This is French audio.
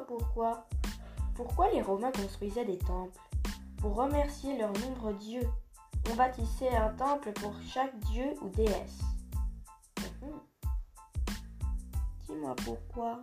pourquoi. Pourquoi les Romains construisaient des temples? Pour remercier leurs nombreux dieux. On bâtissait un temple pour chaque dieu ou déesse. Hum, hum. Dis-moi pourquoi.